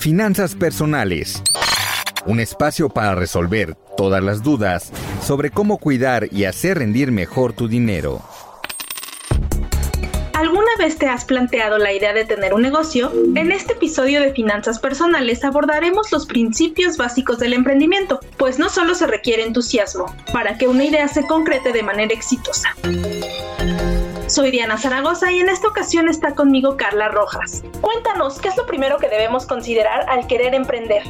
Finanzas personales. Un espacio para resolver todas las dudas sobre cómo cuidar y hacer rendir mejor tu dinero. ¿Alguna vez te has planteado la idea de tener un negocio? En este episodio de Finanzas Personales abordaremos los principios básicos del emprendimiento, pues no solo se requiere entusiasmo para que una idea se concrete de manera exitosa. Soy Diana Zaragoza y en esta ocasión está conmigo Carla Rojas. Cuéntanos, ¿qué es lo primero que debemos considerar al querer emprender?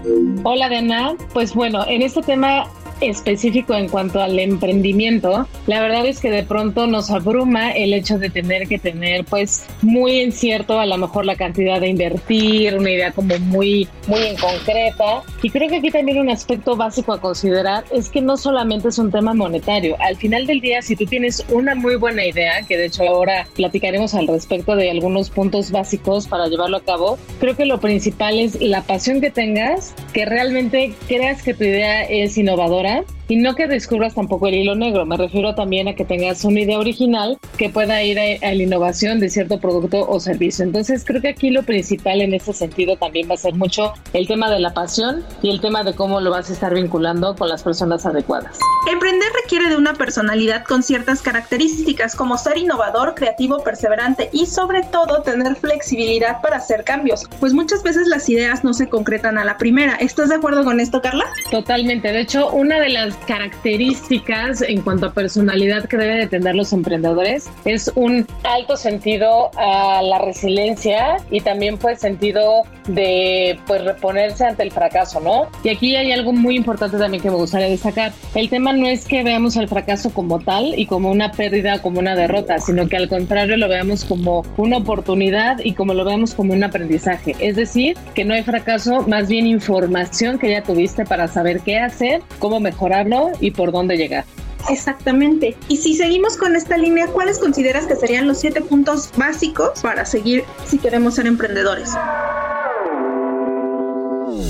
Hola Diana, pues bueno, en este tema específico en cuanto al emprendimiento, la verdad es que de pronto nos abruma el hecho de tener que tener pues muy incierto a lo mejor la cantidad de invertir, una idea como muy, muy en concreta. Y creo que aquí también un aspecto básico a considerar es que no solamente es un tema monetario. Al final del día, si tú tienes una muy buena idea, que de hecho ahora platicaremos al respecto de algunos puntos básicos para llevarlo a cabo, creo que lo principal es la pasión que tengas, que realmente creas que tu idea es innovadora Dziękuję. Y no que descubras tampoco el hilo negro, me refiero también a que tengas una idea original que pueda ir a, la innovación de cierto producto o servicio. Entonces creo que aquí lo principal en ese sentido también va a ser mucho el tema de la pasión y el tema de cómo lo vas a estar vinculando con las personas adecuadas. Emprender requiere de una personalidad con ciertas características como ser innovador, creativo, perseverante y sobre todo tener flexibilidad para hacer cambios, pues muchas veces las ideas no se concretan a la primera. ¿Estás de acuerdo con esto, Carla? Totalmente. De hecho, una de las características en cuanto a personalidad que deben de tener los emprendedores es un alto sentido a la resiliencia y también pues sentido de pues reponerse ante el fracaso, ¿no? Y aquí hay algo muy importante también que me gustaría destacar. El tema no es que veamos el fracaso como tal y como una pérdida, como una derrota, sino que al contrario lo veamos como una oportunidad y como lo veamos como un aprendizaje. Es decir, que no hay fracaso, más bien información que ya tuviste para saber qué hacer, cómo mejorarlo y por dónde llegar. Exactamente. Y si seguimos con esta línea, ¿cuáles consideras que serían los siete puntos básicos para seguir si queremos ser emprendedores?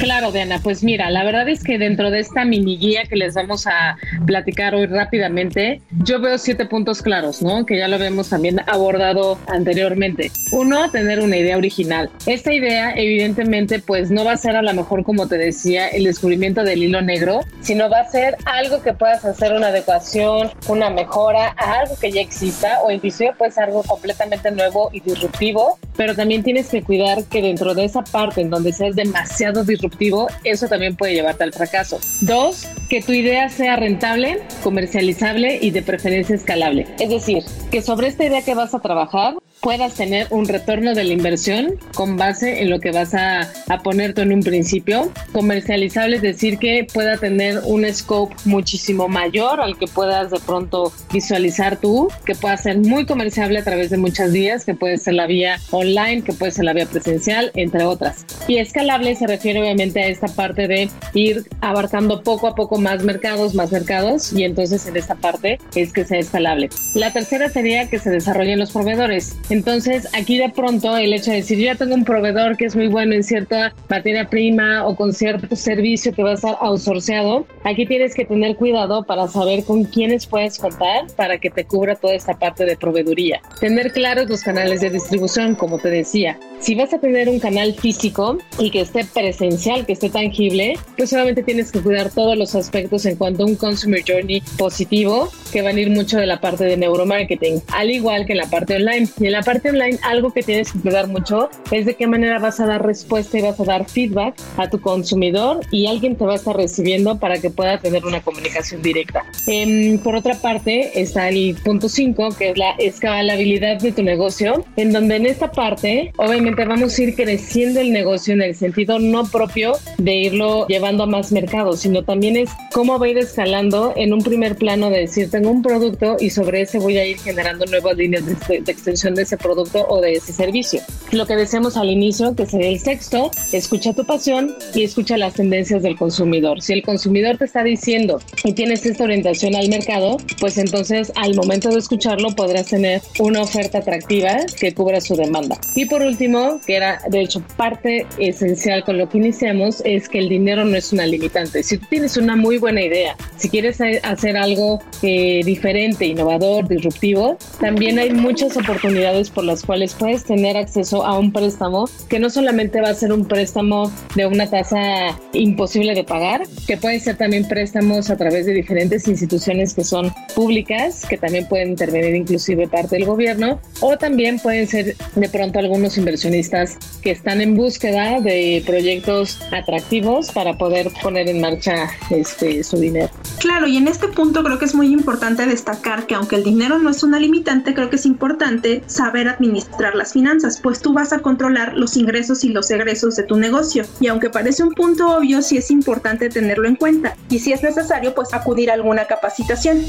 Claro, Diana, pues mira, la verdad es que dentro de esta mini guía que les vamos a platicar hoy rápidamente, yo veo siete puntos claros, ¿no? Que ya lo habíamos también abordado anteriormente. Uno, tener una idea original. Esta idea, evidentemente, pues no va a ser a lo mejor, como te decía, el descubrimiento del hilo negro, sino va a ser algo que puedas hacer una adecuación, una mejora a algo que ya exista o inclusive pues algo completamente nuevo y disruptivo, pero también tienes que cuidar que dentro de esa parte en donde seas demasiado disruptivo, eso también puede llevarte al fracaso. Dos, que tu idea sea rentable, comercializable y de preferencia escalable. Es decir, que sobre esta idea que vas a trabajar puedas tener un retorno de la inversión con base en lo que vas a, a poner tú en un principio. Comercializable es decir que pueda tener un scope muchísimo mayor al que puedas de pronto visualizar tú, que pueda ser muy comerciable a través de muchas vías, que puede ser la vía online, que puede ser la vía presencial, entre otras. Y escalable se refiere obviamente a esta parte de ir abarcando poco a poco más mercados, más mercados, y entonces en esta parte es que sea escalable. La tercera sería que se desarrollen los proveedores. Entonces, aquí de pronto el hecho de decir, yo ya tengo un proveedor que es muy bueno en cierta materia prima o con cierto servicio que va a estar outsourceado, aquí tienes que tener cuidado para saber con quiénes puedes contar para que te cubra toda esta parte de proveeduría. Tener claros los canales de distribución, como te decía. Si vas a tener un canal físico y que esté presencial, que esté tangible, pues solamente tienes que cuidar todos los aspectos en cuanto a un consumer journey positivo, que van a ir mucho de la parte de neuromarketing, al igual que en la parte online. Y en la parte online, algo que tienes que cuidar mucho es de qué manera vas a dar respuesta y vas a dar feedback a tu consumidor y alguien te va a estar recibiendo para que pueda tener una comunicación directa. Em, por otra parte, está el punto 5, que es la escalabilidad de tu negocio, en donde en esta parte, obviamente vamos a ir creciendo el negocio en el sentido no propio de irlo llevando a más mercados, sino también es cómo va a ir escalando en un primer plano de decir, tengo un producto y sobre ese voy a ir generando nuevas líneas de, de extensión de ese producto o de ese servicio. Lo que decíamos al inicio, que sería el sexto, escucha tu pasión y escucha las tendencias del consumidor. Si el consumidor te está diciendo y tienes esta orientación al mercado, pues entonces al momento de escucharlo podrás tener una oferta atractiva que cubra su demanda. Y por último, que era de hecho parte esencial con lo que iniciamos, es que el dinero no es una limitante. Si tú tienes una muy buena idea, si quieres hacer algo eh, diferente, innovador, disruptivo, también hay muchas oportunidades por las cuales puedes tener acceso a un préstamo que no solamente va a ser un préstamo de una tasa imposible de pagar, que puede ser también préstamos a través de diferentes instituciones que son públicas, que también pueden intervenir inclusive parte del gobierno, o también pueden ser de pronto algunos inversionistas que están en búsqueda de proyectos atractivos para poder poner en marcha este, su dinero. Claro, y en este punto creo que es muy importante destacar que aunque el dinero no es una limitante, creo que es importante saber administrar las finanzas, pues tú vas a controlar los ingresos y los egresos de tu negocio. Y aunque parece un punto obvio, sí es importante tenerlo en cuenta. Y si es necesario, pues acudir a alguna capacitación.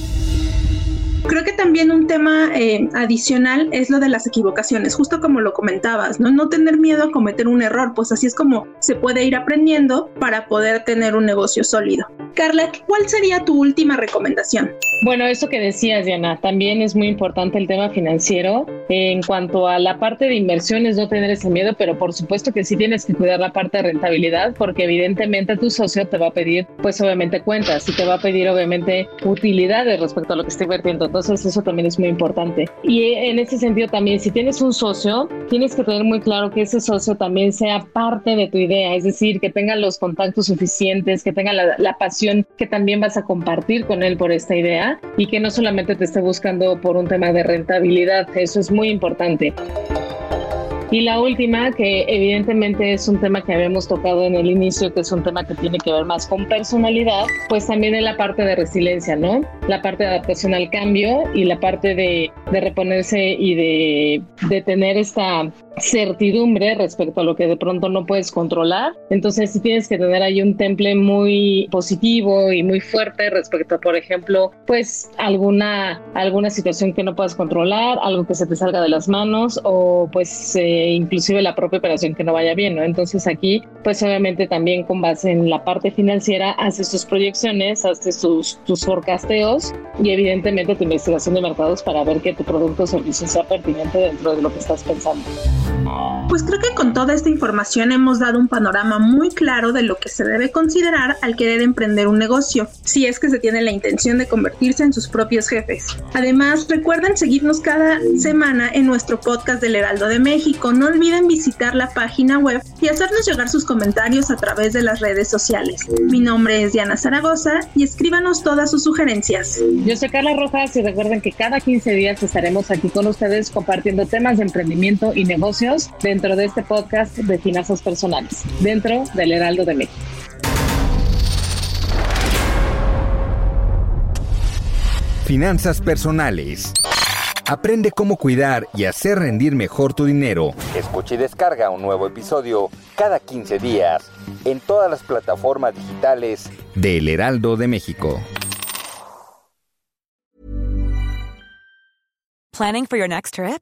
Creo que también un tema eh, adicional es lo de las equivocaciones, justo como lo comentabas, ¿no? No tener miedo a cometer un error, pues así es como se puede ir aprendiendo para poder tener un negocio sólido. Carla, ¿cuál sería tu última recomendación? Bueno, eso que decías, Diana, también es muy importante el tema financiero. En cuanto a la parte de inversiones, no tener ese miedo, pero por supuesto que sí tienes que cuidar la parte de rentabilidad, porque evidentemente tu socio te va a pedir, pues obviamente cuentas y te va a pedir obviamente utilidades respecto a lo que está invirtiendo. Entonces eso también es muy importante. Y en ese sentido también, si tienes un socio, tienes que tener muy claro que ese socio también sea parte de tu idea, es decir, que tenga los contactos suficientes, que tenga la, la pasión que también vas a compartir con él por esta idea y que no solamente te esté buscando por un tema de rentabilidad, eso es muy importante. Y la última, que evidentemente es un tema que habíamos tocado en el inicio, que es un tema que tiene que ver más con personalidad, pues también en la parte de resiliencia, ¿no? La parte de adaptación al cambio y la parte de, de reponerse y de, de tener esta certidumbre respecto a lo que de pronto no puedes controlar. Entonces sí tienes que tener ahí un temple muy positivo y muy fuerte respecto a, por ejemplo, pues alguna, alguna situación que no puedas controlar, algo que se te salga de las manos o pues... Eh, inclusive la propia operación que no vaya bien, ¿no? Entonces aquí, pues obviamente también con base en la parte financiera, haces tus proyecciones, haces tus, tus forecasteos y evidentemente tu investigación de mercados para ver que tu producto o servicio sea pertinente dentro de lo que estás pensando. Pues creo que con toda esta información hemos dado un panorama muy claro de lo que se debe considerar al querer emprender un negocio, si es que se tiene la intención de convertirse en sus propios jefes. Además, recuerden seguirnos cada semana en nuestro podcast del Heraldo de México. No olviden visitar la página web y hacernos llegar sus comentarios a través de las redes sociales. Mi nombre es Diana Zaragoza y escríbanos todas sus sugerencias. Yo soy Carla Rojas y recuerden que cada 15 días estaremos aquí con ustedes compartiendo temas de emprendimiento y negocios dentro de este podcast de finanzas personales, dentro del Heraldo de México. Finanzas personales. Aprende cómo cuidar y hacer rendir mejor tu dinero. Escucha y descarga un nuevo episodio cada 15 días en todas las plataformas digitales del Heraldo de México. Planning for your next trip?